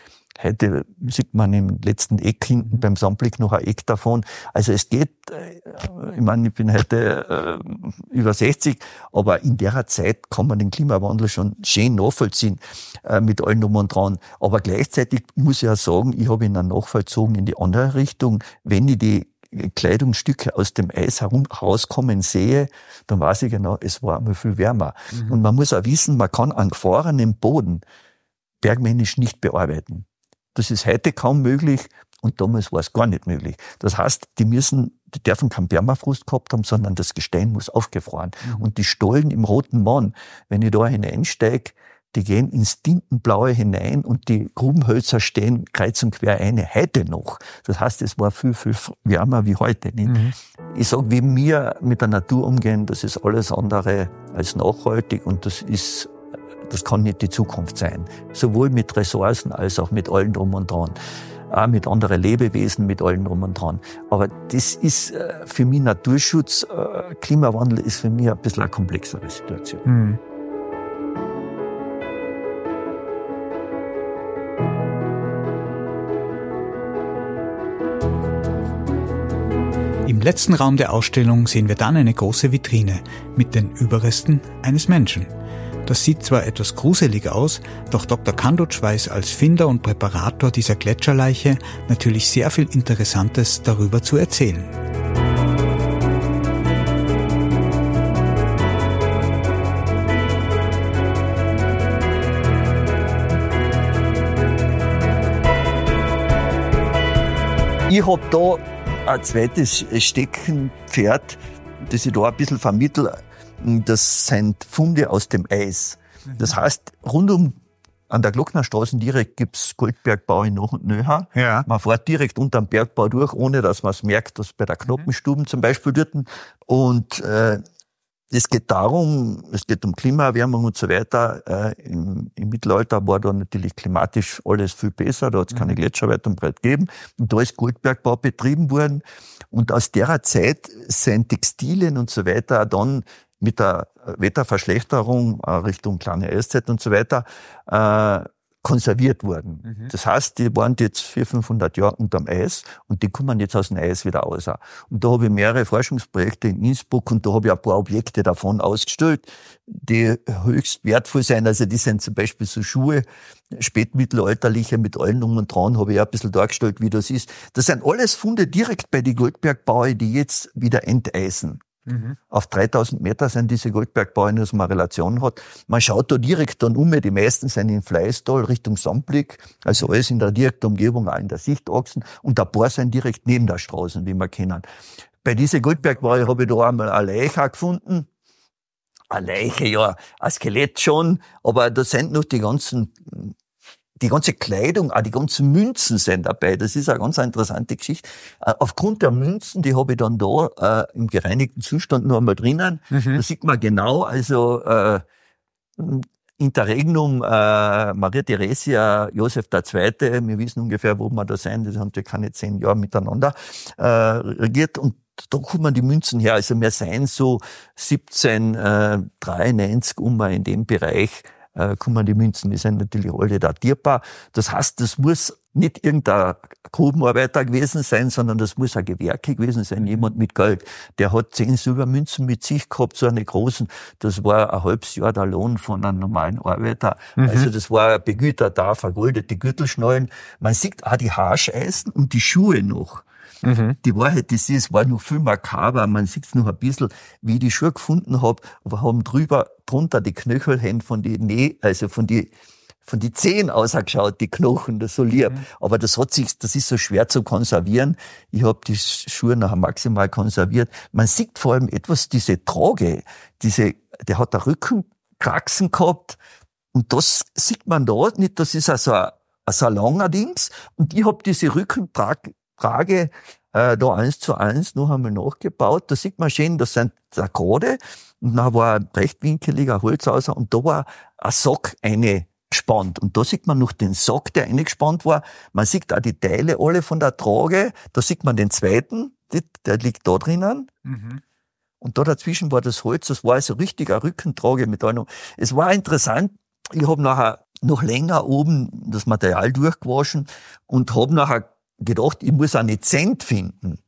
Heute sieht man im letzten Eck hinten beim Sandblick noch ein Eck davon. Also es geht, äh, ich meine, ich bin heute äh, über 60, aber in der Zeit kann man den Klimawandel schon schön nachvollziehen äh, mit allen Nummern dran. Aber gleichzeitig muss ich ja sagen, ich habe ihn dann nachvollzogen in die andere Richtung. Wenn ich die Kleidungsstücke aus dem Eis herum rauskommen sehe, dann weiß ich genau, es war einmal viel wärmer. Mhm. Und man muss auch wissen, man kann einen gefahrenen Boden bergmännisch nicht bearbeiten. Das ist heute kaum möglich und damals war es gar nicht möglich. Das heißt, die müssen, die dürfen keinen Permafrost gehabt haben, sondern das Gestein muss aufgefroren. Mhm. Und die Stollen im Roten Mann, wenn ich da hineinsteige, die gehen ins Tintenblaue hinein und die Grubenhölzer stehen kreuz und quer eine, heute noch. Das heißt, es war viel, viel wärmer wie heute. Nicht? Mhm. Ich sage, wie wir mit der Natur umgehen, das ist alles andere als nachhaltig und das ist das kann nicht die Zukunft sein. Sowohl mit Ressourcen als auch mit allen drum und dran. Auch mit anderen Lebewesen, mit allen drum und dran. Aber das ist äh, für mich Naturschutz, äh, Klimawandel ist für mich ein bisschen eine komplexere Situation. Mhm. Im letzten Raum der Ausstellung sehen wir dann eine große Vitrine mit den Überresten eines Menschen. Das sieht zwar etwas gruselig aus, doch Dr. Kandutsch weiß als Finder und Präparator dieser Gletscherleiche natürlich sehr viel Interessantes darüber zu erzählen. Ich habe da ein zweites Steckenpferd, das ich da ein bisschen vermittle das sind Funde aus dem Eis. Das heißt, rund um an der Glocknerstraße direkt gibt's Goldbergbau in noch und nöher. Ja. Man fährt direkt unter dem Bergbau durch, ohne dass man es merkt, dass bei der Knoppenstuben zum Beispiel dort. Und äh, es geht darum, es geht um Klimaerwärmung und so weiter. Äh, im, im, Mittelalter war da natürlich klimatisch alles viel besser, da hat es keine mhm. Gletscher weit und breit gegeben. Und da ist Goldbergbau betrieben worden. Und aus der Zeit sind Textilien und so weiter dann mit der Wetterverschlechterung äh, Richtung kleine Eiszeit und so weiter, äh, konserviert wurden. Mhm. Das heißt, die waren jetzt 400, 500 Jahre unterm Eis und die kommen jetzt aus dem Eis wieder raus. Und da habe ich mehrere Forschungsprojekte in Innsbruck und da habe ich ein paar Objekte davon ausgestellt, die höchst wertvoll sind. Also die sind zum Beispiel so Schuhe, spätmittelalterliche mit allen um und dran, habe ich auch ein bisschen dargestellt, wie das ist. Das sind alles Funde direkt bei den Goldbergbauern, die jetzt wieder enteisen. Mhm. Auf 3000 Meter sind diese Goldbergbauern, dass man Relation hat. Man schaut da direkt dann um, die meisten sind in Fleißtal Richtung Sandblick, also alles in der direkten Umgebung, auch in der Sichtachsen und ein paar sind direkt neben der Straße, wie wir kennen. Bei diese Goldbergbauern habe ich da einmal eine Leiche gefunden. Eine Leiche, ja, ein Skelett schon, aber da sind noch die ganzen die ganze Kleidung, auch die ganzen Münzen sind dabei. Das ist eine ganz interessante Geschichte. Äh, aufgrund der Münzen, die habe ich dann da äh, im gereinigten Zustand noch einmal drinnen. Mhm. Da sieht man genau, also äh, Interregnum äh, Maria Theresia Josef II., wir wissen ungefähr, wo wir da sein, das haben wir keine zehn Jahre miteinander äh, regiert und da kommen die Münzen her. Also wir seien so 1793 um in dem Bereich äh, kommen die Münzen. Die sind natürlich alle datierbar. Das heißt, das muss nicht irgendein Grubenarbeiter gewesen sein, sondern das muss ein Gewerke gewesen sein, mhm. jemand mit Geld. Der hat zehn Silbermünzen mit sich gehabt, so eine großen. Das war ein halbes Jahr der Lohn von einem normalen Arbeiter. Mhm. Also das war begütert da, vergoldete Gürtelschnallen. Man sieht auch die Haarscheisen und die Schuhe noch. Mhm. Die Wahrheit ist, es war noch viel makaber. Man sieht es noch ein bisschen, wie ich die Schuhe gefunden habe, aber haben drüber, drunter die Knöchelhände von die Näh, also von die, von die Zehen ausgeschaut, die Knochen, das so lieb. Mhm. Aber das hat sich, das ist so schwer zu konservieren. Ich habe die Schuhe nachher maximal konserviert. Man sieht vor allem etwas, diese Trage, diese, der hat da Rückenkraxen gehabt. Und das sieht man da nicht, das ist also ein, ein Salonger Dings. Und ich habe diese Rückentrage Frage äh, da eins zu eins noch einmal nachgebaut. Da sieht man schön, das sind da gerade und da war ein rechtwinkeliger Holzhauser und da war ein Sack eingespannt. Und da sieht man noch den Sack, der eingespannt war. Man sieht auch die Teile alle von der Trage. Da sieht man den zweiten, der liegt da drinnen. Mhm. Und da dazwischen war das Holz, das war also richtig eine Rückentrage mit allem. Es war interessant. Ich habe nachher noch länger oben das Material durchgewaschen und habe nachher gedacht, ich muss eine Cent finden.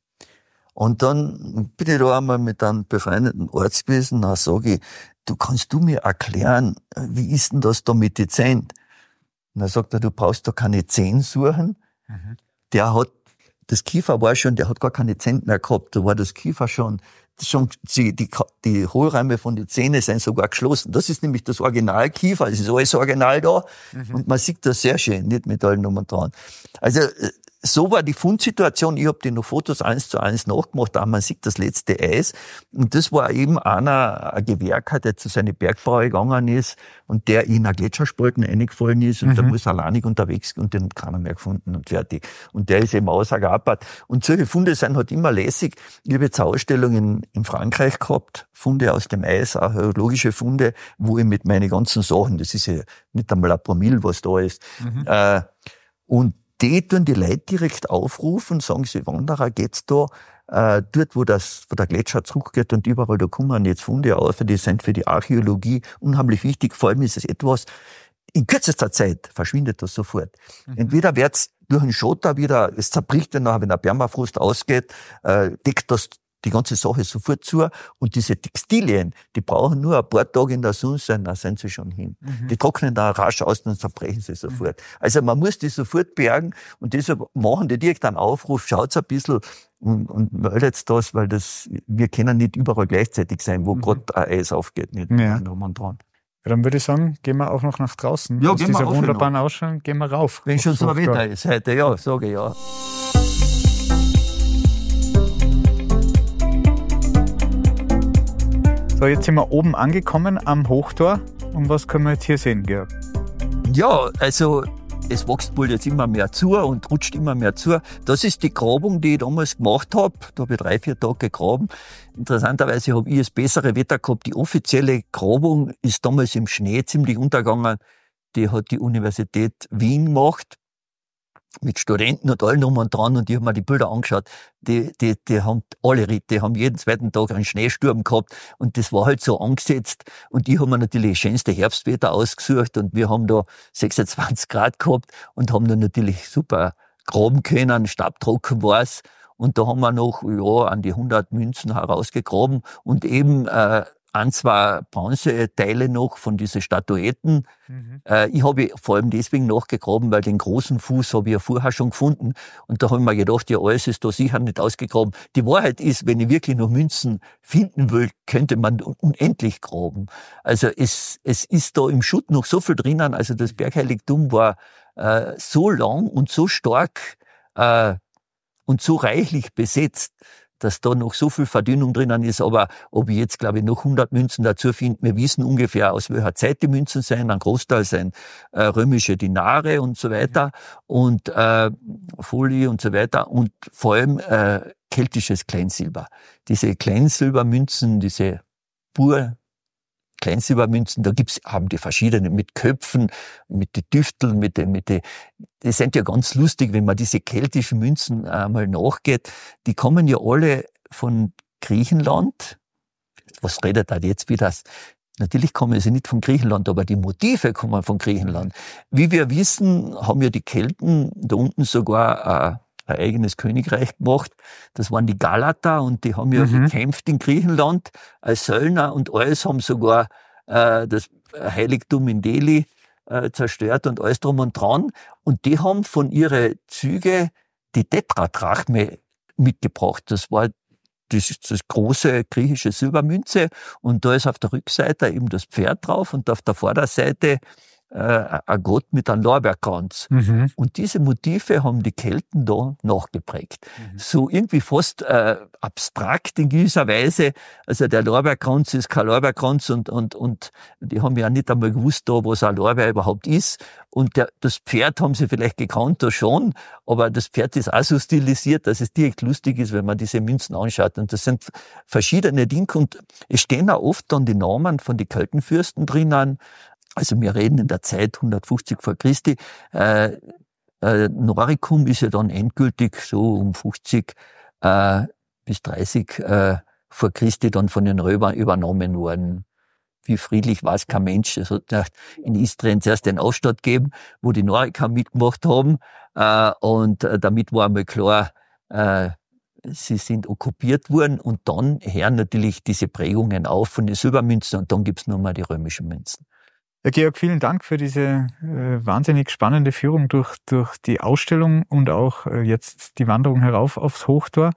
Und dann bin ich da einmal mit einem befreundeten Arzt gewesen, dann sage ich, du kannst du mir erklären, wie ist denn das da mit Zähnen? Und dann sagt er, du brauchst da keine Zähne suchen. Mhm. Der hat, das Kiefer war schon, der hat gar keine Zähne mehr gehabt, da war das Kiefer schon, schon die, die, die Hohlräume von den Zähnen sind sogar geschlossen. Das ist nämlich das Originalkiefer, es ist alles original da mhm. und man sieht das sehr schön, nicht mit allen Nummern dran. Also äh, so war die Fundsituation. Ich habe die noch Fotos eins zu eins nachgemacht, da man sieht das letzte Eis. Und das war eben einer, ein Gewerker, der zu seiner Bergbau gegangen ist und der in einer Gletscherspalten eingefallen ist und mhm. der muss alleinig unterwegs und den hat keiner mehr gefunden und fertig. Und der ist eben ausgearbeitet. Und solche Funde sind halt immer lässig. Ich habe jetzt Ausstellungen in Frankreich gehabt, Funde aus dem Eis, archäologische Funde, wo ich mit meinen ganzen Sachen, das ist ja nicht einmal ein Promille, was da ist, mhm. äh, und die tun die Leute direkt aufrufen, sagen sie, Wanderer, geht's da äh, dort, wo, das, wo der Gletscher zurückgeht und überall, da kommen jetzt Funde auf, die sind für die Archäologie unheimlich wichtig. Vor allem ist es etwas, in kürzester Zeit verschwindet das sofort. Mhm. Entweder wird's durch den Schotter wieder, es zerbricht dann nachher, wenn der Permafrost ausgeht, äh, deckt das die ganze Sache sofort zu. Und diese Textilien, die brauchen nur ein paar Tage in der Sonne sein, dann sind sie schon hin. Mhm. Die trocknen da rasch aus, dann zerbrechen sie sofort. Also man muss die sofort bergen und deshalb machen die direkt einen Aufruf, schaut's ein bisschen und, und meldet das, weil das, wir können nicht überall gleichzeitig sein, wo mhm. gerade ein Eis aufgeht, nicht ja. dran. Ja, dann würde ich sagen, gehen wir auch noch nach draußen. Ja, Aus dieser wunderbaren Ausstellung gehen wir rauf. Wenn schon so Wetter ist heute, ja, sage ich ja. So, jetzt sind wir oben angekommen am Hochtor. Und was können wir jetzt hier sehen, Georg? Ja, also es wächst wohl jetzt immer mehr zu und rutscht immer mehr zu. Das ist die Grabung, die ich damals gemacht habe. Da habe ich drei, vier Tage gegraben. Interessanterweise habe ich das bessere Wetter gehabt. Die offizielle Grabung ist damals im Schnee ziemlich untergegangen. Die hat die Universität Wien gemacht. Mit Studenten und allen rum und dran. Und die haben mir die Bilder angeschaut. Die, die, die haben alle, die haben jeden zweiten Tag einen Schneesturm gehabt. Und das war halt so angesetzt. Und die haben mir natürlich schönste Herbstwetter ausgesucht. Und wir haben da 26 Grad gehabt und haben dann natürlich super graben können, staubtrocken war's. Und da haben wir noch ja, an die 100 Münzen herausgegraben. Und eben äh, ein, zwei Bronzeteile noch von diesen Statuetten. Mhm. Äh, ich habe vor allem deswegen nachgegraben, weil den großen Fuß habe ich ja vorher schon gefunden. Und da habe ich mir gedacht, ja, alles ist da sicher nicht ausgegraben. Die Wahrheit ist, wenn ich wirklich noch Münzen finden will, könnte man unendlich graben. Also es, es ist da im Schutt noch so viel drinnen. Also das Bergheiligtum war äh, so lang und so stark äh, und so reichlich besetzt, dass da noch so viel Verdünnung drinnen ist. Aber ob ich jetzt, glaube ich, noch 100 Münzen dazu finde, wir wissen ungefähr, aus welcher Zeit die Münzen sein. Ein Großteil sind äh, römische Dinare und so weiter und äh, Folie und so weiter und vor allem äh, keltisches Kleinsilber. Diese Kleinsilbermünzen, diese pur Kleinsilbermünzen, da gibt's, haben die verschiedene mit Köpfen, mit den Düfteln, mit den, mit den, die sind ja ganz lustig, wenn man diese keltischen Münzen einmal nachgeht. Die kommen ja alle von Griechenland. Was redet da jetzt wieder? Natürlich kommen sie nicht von Griechenland, aber die Motive kommen von Griechenland. Wie wir wissen, haben ja die Kelten da unten sogar äh, ein eigenes Königreich gemacht. Das waren die Galater und die haben ja mhm. gekämpft in Griechenland als Söllner und alles haben sogar äh, das Heiligtum in Delhi äh, zerstört und alles drum und dran. Und die haben von ihre Züge die Tetradrachme mitgebracht. Das war das das große griechische Silbermünze und da ist auf der Rückseite eben das Pferd drauf und auf der Vorderseite äh, ein Gott mit einem Lorbeerkranz. Mhm. Und diese Motive haben die Kelten da nachgeprägt. Mhm. So irgendwie fast äh, abstrakt in gewisser Weise. Also der Lorbeerkranz ist kein Lorbeerkranz und, und, und die haben ja nicht einmal gewusst, da, was ein Lorbeer überhaupt ist. Und der, das Pferd haben sie vielleicht gekannt, da schon, aber das Pferd ist auch so stilisiert, dass es direkt lustig ist, wenn man diese Münzen anschaut. Und das sind verschiedene Dinge und es stehen auch oft dann die Namen von den Keltenfürsten drinnen, also wir reden in der Zeit 150 vor Christi. Äh, äh, Noricum ist ja dann endgültig so um 50 äh, bis 30 äh, vor Christi dann von den Römern übernommen worden. Wie friedlich war es kein Mensch. Es hat in Istrien zuerst den Aufstand gegeben, wo die Noriker mitgemacht haben. Äh, und äh, damit war einmal klar, äh, sie sind okkupiert worden und dann hören natürlich diese Prägungen auf von den Silbermünzen und dann gibt's nur mal die römischen Münzen. Ja, Georg, vielen Dank für diese äh, wahnsinnig spannende Führung durch, durch die Ausstellung und auch äh, jetzt die Wanderung herauf aufs Hochtor.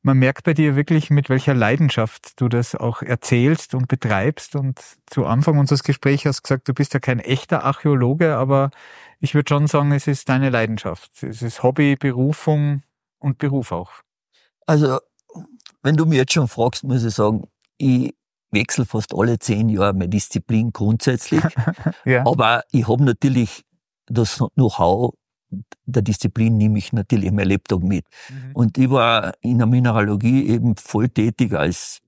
Man merkt bei dir wirklich, mit welcher Leidenschaft du das auch erzählst und betreibst. Und zu Anfang unseres Gesprächs hast du gesagt, du bist ja kein echter Archäologe, aber ich würde schon sagen, es ist deine Leidenschaft. Es ist Hobby, Berufung und Beruf auch. Also, wenn du mir jetzt schon fragst, muss ich sagen, ich wechsle fast alle zehn Jahre meine Disziplin grundsätzlich. ja. Aber ich habe natürlich das Know-how der Disziplin nehme ich natürlich mein Lebtag mit. Mhm. Und ich war in der Mineralogie eben voll tätig als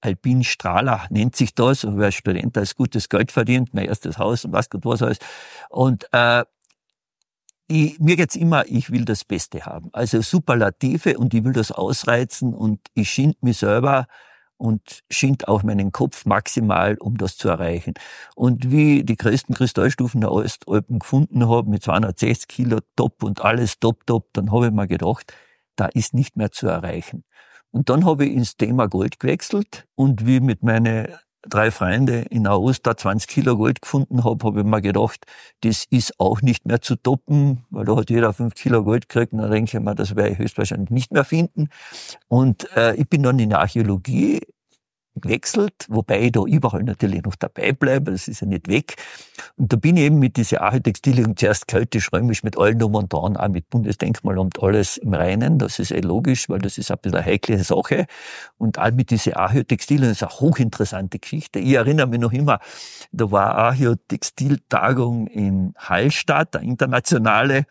Alpinstrahler, nennt sich das, und als Student als gutes Geld verdient, mein erstes Haus und was Gott was alles. Und äh, ich, mir geht's immer, ich will das Beste haben. Also Superlative und ich will das ausreizen und ich schind mich selber und schind auch meinen Kopf maximal, um das zu erreichen. Und wie die größten Kristallstufen der Ostalpen gefunden habe, mit 260 Kilo top und alles top, top, dann habe ich mir gedacht, da ist nicht mehr zu erreichen. Und dann habe ich ins Thema Gold gewechselt und wie mit meinen drei Freunde in Aosta 20 Kilo Gold gefunden habe, habe ich mir gedacht, das ist auch nicht mehr zu toppen, weil da hat jeder fünf Kilo Gold gekriegt und dann denke ich mir, das werde ich höchstwahrscheinlich nicht mehr finden. Und äh, ich bin dann in der Archäologie gewechselt, wobei ich da überall natürlich noch dabei bleibe, das ist ja nicht weg. Und da bin ich eben mit dieser Architextilien zuerst keltisch-römisch mit allen Nummern und dran, auch mit Bundesdenkmalamt alles im Reinen, das ist eh logisch, weil das ist ein bisschen eine heikle Sache. Und auch mit dieser Architextilien ist eine hochinteressante Geschichte. Ich erinnere mich noch immer, da war Architextiltagung in Hallstatt, eine internationale,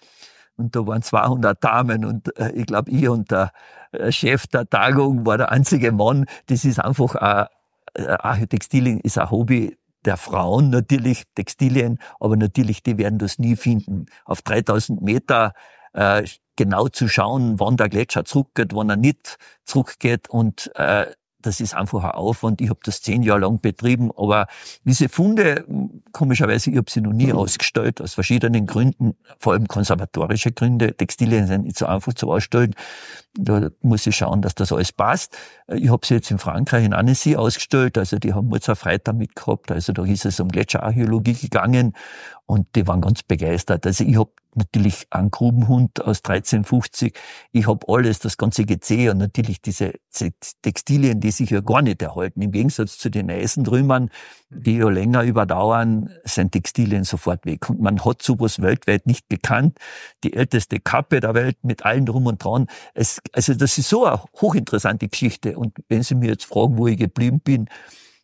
und da waren 200 Damen und äh, ich glaube, ich und der äh, Chef der Tagung war der einzige Mann. Das ist einfach ein, ein Textilien ist ein Hobby der Frauen natürlich, Textilien, aber natürlich, die werden das nie finden. Auf 3000 Meter äh, genau zu schauen, wann der Gletscher zurückgeht, wann er nicht zurückgeht und äh, das ist einfach ein Aufwand. Ich habe das zehn Jahre lang betrieben, aber diese Funde, komischerweise, ich habe sie noch nie mhm. ausgestellt, aus verschiedenen Gründen, vor allem konservatorische Gründe. Textilien sind nicht so einfach zu ausstellen. Da muss ich schauen, dass das alles passt. Ich habe sie jetzt in Frankreich in Annecy ausgestellt, also die haben Mozart Freitag mitgehabt, also da ist es um Gletscherarchäologie gegangen und die waren ganz begeistert. Also ich habe natürlich einen Grubenhund aus 1350, ich habe alles, das ganze GC und natürlich diese Textilien, die sich ja gar nicht erhalten. Im Gegensatz zu den Eisentrümmern, die ja länger überdauern, sind Textilien sofort weg. Und man hat sowas weltweit nicht gekannt. Die älteste Kappe der Welt mit allen drum und dran. Es, also das ist so eine hochinteressante Geschichte. Und wenn Sie mir jetzt fragen, wo ich geblieben bin,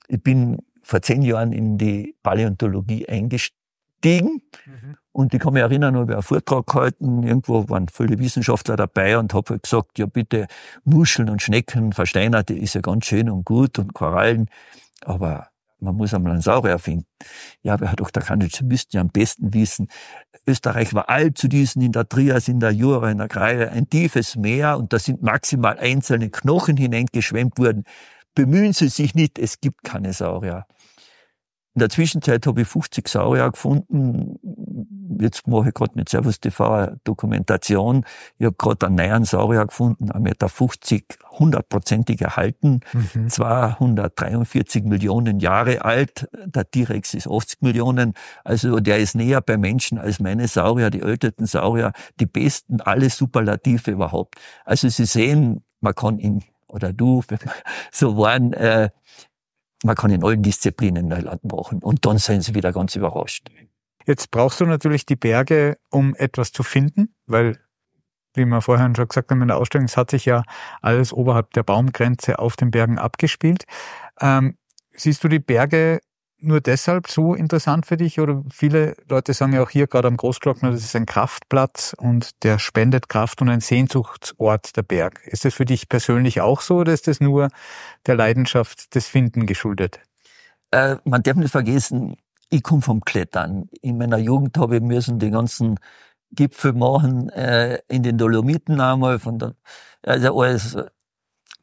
ich bin vor zehn Jahren in die Paläontologie eingestiegen. Mhm. Und ich kann mich erinnern, habe ich einen Vortrag gehalten, irgendwo waren viele Wissenschaftler dabei und habe halt gesagt, ja bitte, Muscheln und Schnecken, Versteinerte ist ja ganz schön und gut und Korallen, aber man muss einmal einen Saurier finden. Ja, aber Herr Dr. Kanitsch, Sie müssten ja am besten wissen, Österreich war all zu diesen in der Trias, in der Jura, in der Kreide ein tiefes Meer und da sind maximal einzelne Knochen hineingeschwemmt worden. Bemühen Sie sich nicht, es gibt keine Saurier. In der Zwischenzeit habe ich 50 Saurier gefunden. Jetzt mache ich gerade mit Servus TV eine Dokumentation. Ich habe gerade einen neuen Saurier gefunden, 1,50 Meter, hundertprozentig erhalten, mhm. 243 Millionen Jahre alt. Der T-Rex ist 80 Millionen. Also der ist näher bei Menschen als meine Saurier, die ältesten Saurier, die besten, alle Superlative überhaupt. Also Sie sehen, man kann ihn oder du, so waren, äh, man kann in allen Disziplinen Neuland machen. Und dann sind sie wieder ganz überrascht. Jetzt brauchst du natürlich die Berge, um etwas zu finden, weil, wie wir vorher schon gesagt haben in der Ausstellung, es hat sich ja alles oberhalb der Baumgrenze auf den Bergen abgespielt. Ähm, siehst du die Berge nur deshalb so interessant für dich? Oder viele Leute sagen ja auch hier gerade am Großglockner, das ist ein Kraftplatz und der spendet Kraft und ein Sehnsuchtsort der Berg. Ist das für dich persönlich auch so oder ist das nur der Leidenschaft des Finden geschuldet? Äh, man darf nicht vergessen, ich komme vom Klettern. In meiner Jugend habe ich müssen die ganzen Gipfel machen, äh, in den Dolomiten einmal, von der, also alles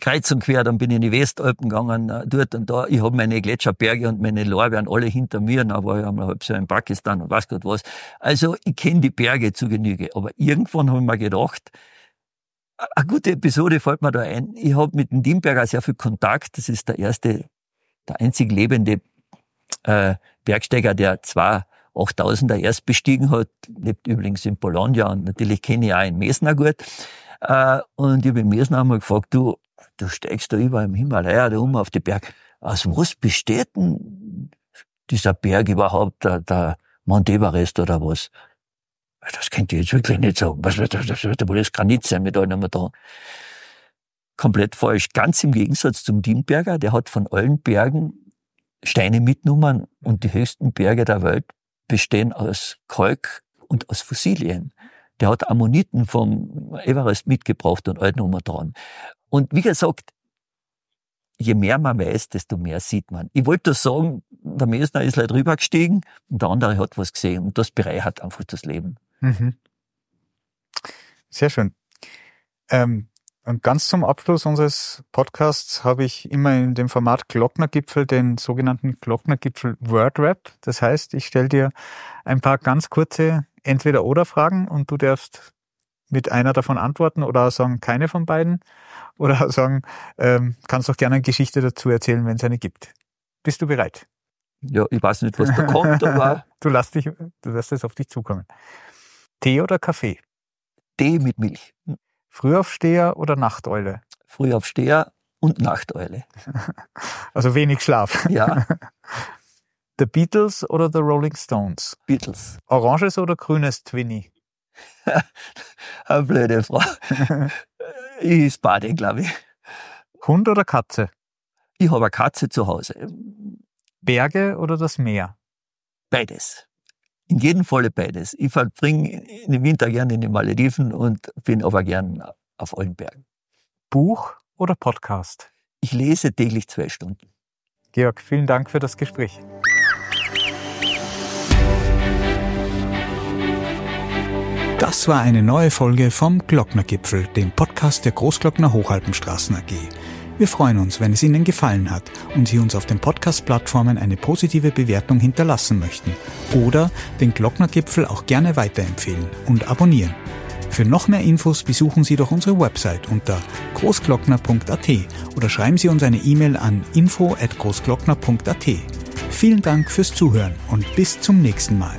kreuz und quer, dann bin ich in die Westalpen gegangen, äh, dort und da. Ich habe meine Gletscherberge und meine Lorbeeren alle hinter mir, dann war ich einmal halb so in Pakistan und was Gott was. Also ich kenne die Berge zu Genüge. Aber irgendwann habe ich mir gedacht, eine gute Episode fällt mir da ein. Ich habe mit dem Dimberger sehr viel Kontakt. Das ist der erste, der einzig lebende äh, Bergsteiger, der zwei 8000er erst bestiegen hat, lebt übrigens in Bologna und natürlich kenne ich auch in Mesner gut. Äh, und ich habe in Mesner einmal gefragt, du, du steigst da über im Himalaya da um auf die Berg. Aus was besteht denn dieser Berg überhaupt, der, der Mount Everest oder was? Das könnt ihr jetzt wirklich nicht sagen. Was, das, das, das, das, das Granit sein mit allem da. Komplett falsch. Ganz im Gegensatz zum Dienberger, der hat von allen Bergen Steine mitgenommen und die höchsten Berge der Welt bestehen aus Kalk und aus Fossilien. Der hat Ammoniten vom Everest mitgebracht und all dran. Und wie gesagt, je mehr man weiß, desto mehr sieht man. Ich wollte das sagen, der Mesner ist halt rübergestiegen und der andere hat was gesehen und das bereichert einfach das Leben. Mhm. Sehr schön. Ähm, und ganz zum Abschluss unseres Podcasts habe ich immer in dem Format Glocknergipfel den sogenannten Glocknergipfel Wordrap. Das heißt, ich stelle dir ein paar ganz kurze Entweder-Oder-Fragen und du darfst mit einer davon antworten oder sagen keine von beiden oder sagen, ähm, kannst auch gerne eine Geschichte dazu erzählen, wenn es eine gibt. Bist du bereit? Ja, ich weiß nicht, was da kommt, aber. du lässt dich, du lässt es auf dich zukommen. Tee oder Kaffee? Tee mit Milch. Frühaufsteher oder Nachteule? Frühaufsteher und Nachteule. Also wenig Schlaf. Ja. The Beatles oder The Rolling Stones? Beatles. Oranges oder grünes Twinny? Eine blöde Frage. ich Bade, glaube ich. Hund oder Katze? Ich habe eine Katze zu Hause. Berge oder das Meer? Beides. In jedem Falle beides. Ich verbringe den Winter gerne in den Malediven und bin aber gern auf allen Bergen. Buch oder Podcast? Ich lese täglich zwei Stunden. Georg, vielen Dank für das Gespräch. Das war eine neue Folge vom Glocknergipfel, dem Podcast der Großglockner Hochalpenstraßen AG. Wir freuen uns, wenn es Ihnen gefallen hat und Sie uns auf den Podcast-Plattformen eine positive Bewertung hinterlassen möchten oder den Glocknergipfel auch gerne weiterempfehlen und abonnieren. Für noch mehr Infos besuchen Sie doch unsere Website unter großglockner.at oder schreiben Sie uns eine E-Mail an info@großglockner.at. Vielen Dank fürs Zuhören und bis zum nächsten Mal.